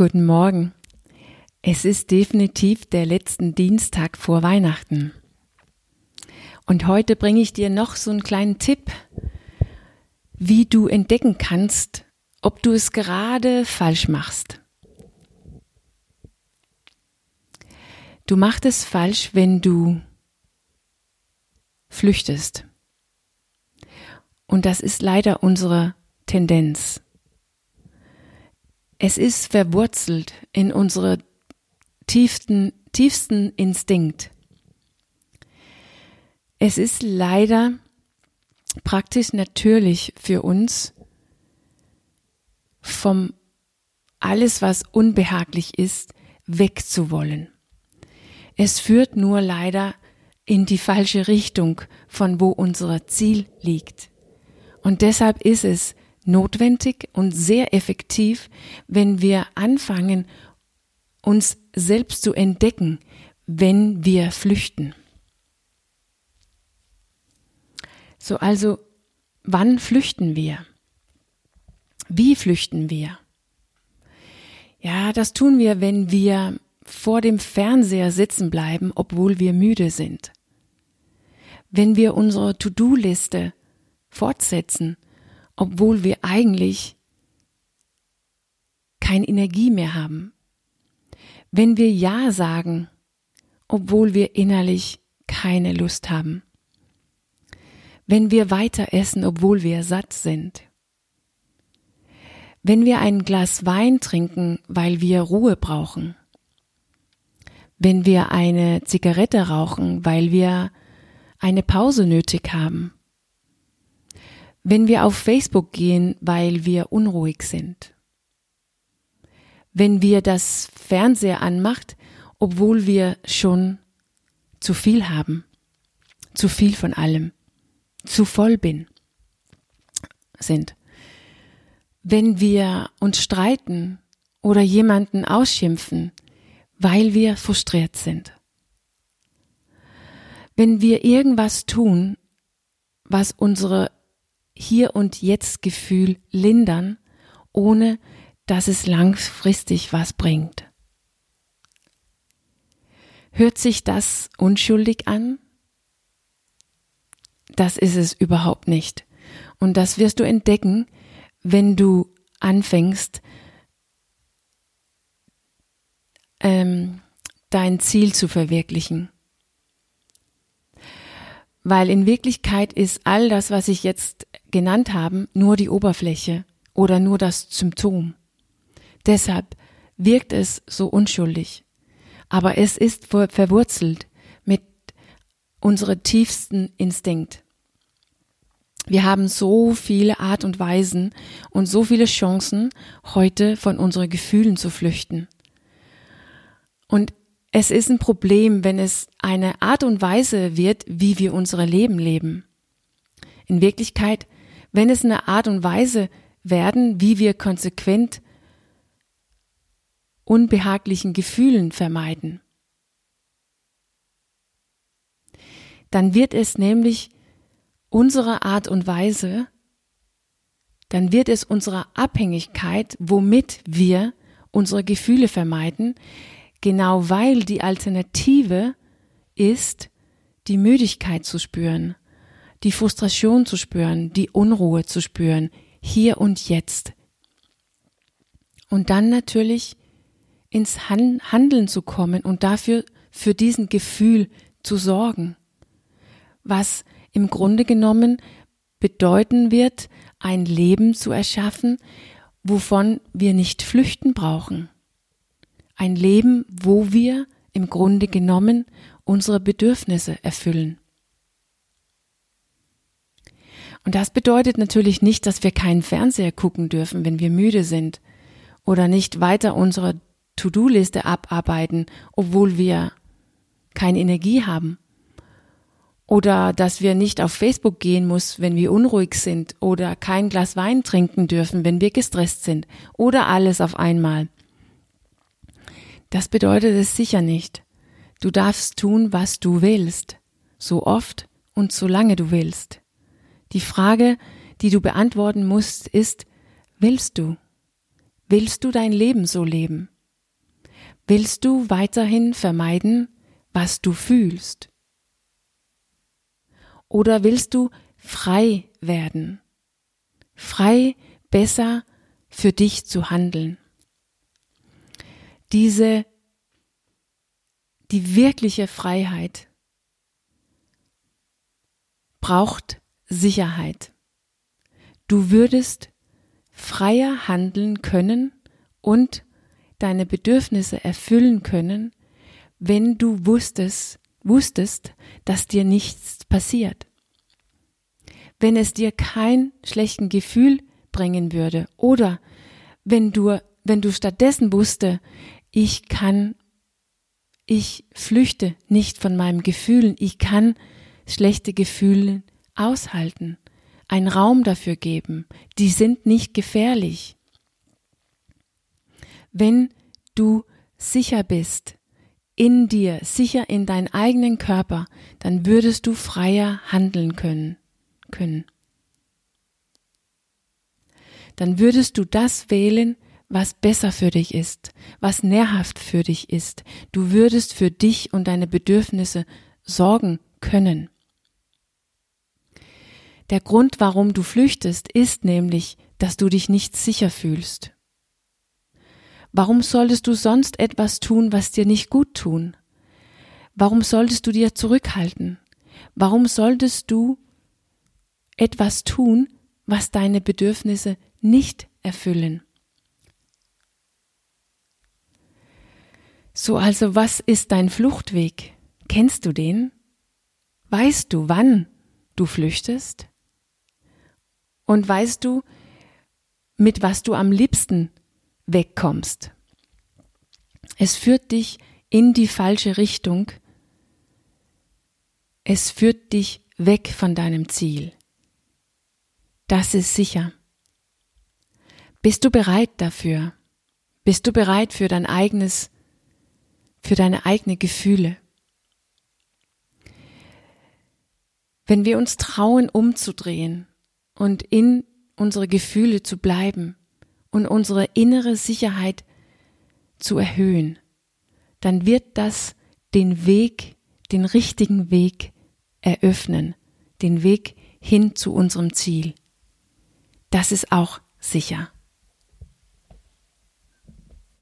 Guten Morgen. Es ist definitiv der letzte Dienstag vor Weihnachten. Und heute bringe ich dir noch so einen kleinen Tipp, wie du entdecken kannst, ob du es gerade falsch machst. Du machst es falsch, wenn du flüchtest. Und das ist leider unsere Tendenz. Es ist verwurzelt in unsere tiefsten, tiefsten Instinkt. Es ist leider praktisch natürlich für uns, vom alles, was unbehaglich ist, wegzuwollen. Es führt nur leider in die falsche Richtung, von wo unser Ziel liegt. Und deshalb ist es notwendig und sehr effektiv, wenn wir anfangen, uns selbst zu entdecken, wenn wir flüchten. So, also, wann flüchten wir? Wie flüchten wir? Ja, das tun wir, wenn wir vor dem Fernseher sitzen bleiben, obwohl wir müde sind. Wenn wir unsere To-Do-Liste fortsetzen, obwohl wir eigentlich keine Energie mehr haben. Wenn wir Ja sagen, obwohl wir innerlich keine Lust haben. Wenn wir weiter essen, obwohl wir satt sind. Wenn wir ein Glas Wein trinken, weil wir Ruhe brauchen. Wenn wir eine Zigarette rauchen, weil wir eine Pause nötig haben wenn wir auf Facebook gehen, weil wir unruhig sind. Wenn wir das Fernseher anmacht, obwohl wir schon zu viel haben, zu viel von allem, zu voll bin, sind. Wenn wir uns streiten oder jemanden ausschimpfen, weil wir frustriert sind. Wenn wir irgendwas tun, was unsere hier und jetzt Gefühl lindern, ohne dass es langfristig was bringt. Hört sich das unschuldig an? Das ist es überhaupt nicht. Und das wirst du entdecken, wenn du anfängst, ähm, dein Ziel zu verwirklichen. Weil in Wirklichkeit ist all das, was ich jetzt genannt habe, nur die Oberfläche oder nur das Symptom. Deshalb wirkt es so unschuldig. Aber es ist verwurzelt mit unserem tiefsten Instinkt. Wir haben so viele Art und Weisen und so viele Chancen, heute von unseren Gefühlen zu flüchten. Und es ist ein Problem, wenn es eine Art und Weise wird, wie wir unsere Leben leben. In Wirklichkeit, wenn es eine Art und Weise werden, wie wir konsequent unbehaglichen Gefühlen vermeiden. Dann wird es nämlich unsere Art und Weise, dann wird es unsere Abhängigkeit, womit wir unsere Gefühle vermeiden, Genau weil die Alternative ist, die Müdigkeit zu spüren, die Frustration zu spüren, die Unruhe zu spüren, hier und jetzt. Und dann natürlich ins Handeln zu kommen und dafür für diesen Gefühl zu sorgen, was im Grunde genommen bedeuten wird, ein Leben zu erschaffen, wovon wir nicht flüchten brauchen. Ein Leben, wo wir im Grunde genommen unsere Bedürfnisse erfüllen. Und das bedeutet natürlich nicht, dass wir keinen Fernseher gucken dürfen, wenn wir müde sind oder nicht weiter unsere To-Do-Liste abarbeiten, obwohl wir keine Energie haben. Oder dass wir nicht auf Facebook gehen muss, wenn wir unruhig sind oder kein Glas Wein trinken dürfen, wenn wir gestresst sind oder alles auf einmal. Das bedeutet es sicher nicht. Du darfst tun, was du willst, so oft und so lange du willst. Die Frage, die du beantworten musst, ist, willst du? Willst du dein Leben so leben? Willst du weiterhin vermeiden, was du fühlst? Oder willst du frei werden? Frei besser für dich zu handeln. Diese, die wirkliche Freiheit braucht Sicherheit. Du würdest freier handeln können und deine Bedürfnisse erfüllen können, wenn du wusstest, wusstest, dass dir nichts passiert. Wenn es dir kein schlechten Gefühl bringen würde oder wenn du, wenn du stattdessen wusste, ich kann, ich flüchte nicht von meinem Gefühlen, ich kann schlechte Gefühle aushalten, einen Raum dafür geben, die sind nicht gefährlich. Wenn du sicher bist in dir, sicher in deinen eigenen Körper, dann würdest du freier handeln können, können. Dann würdest du das wählen, was besser für dich ist, was nährhaft für dich ist. Du würdest für dich und deine Bedürfnisse sorgen können. Der Grund, warum du flüchtest, ist nämlich, dass du dich nicht sicher fühlst. Warum solltest du sonst etwas tun, was dir nicht gut tun? Warum solltest du dir zurückhalten? Warum solltest du etwas tun, was deine Bedürfnisse nicht erfüllen? So also, was ist dein Fluchtweg? Kennst du den? Weißt du, wann du flüchtest? Und weißt du, mit was du am liebsten wegkommst? Es führt dich in die falsche Richtung. Es führt dich weg von deinem Ziel. Das ist sicher. Bist du bereit dafür? Bist du bereit für dein eigenes, für deine eigene Gefühle? Wenn wir uns trauen, umzudrehen und in unsere Gefühle zu bleiben und unsere innere Sicherheit zu erhöhen, dann wird das den Weg, den richtigen Weg eröffnen, den Weg hin zu unserem Ziel. Das ist auch sicher.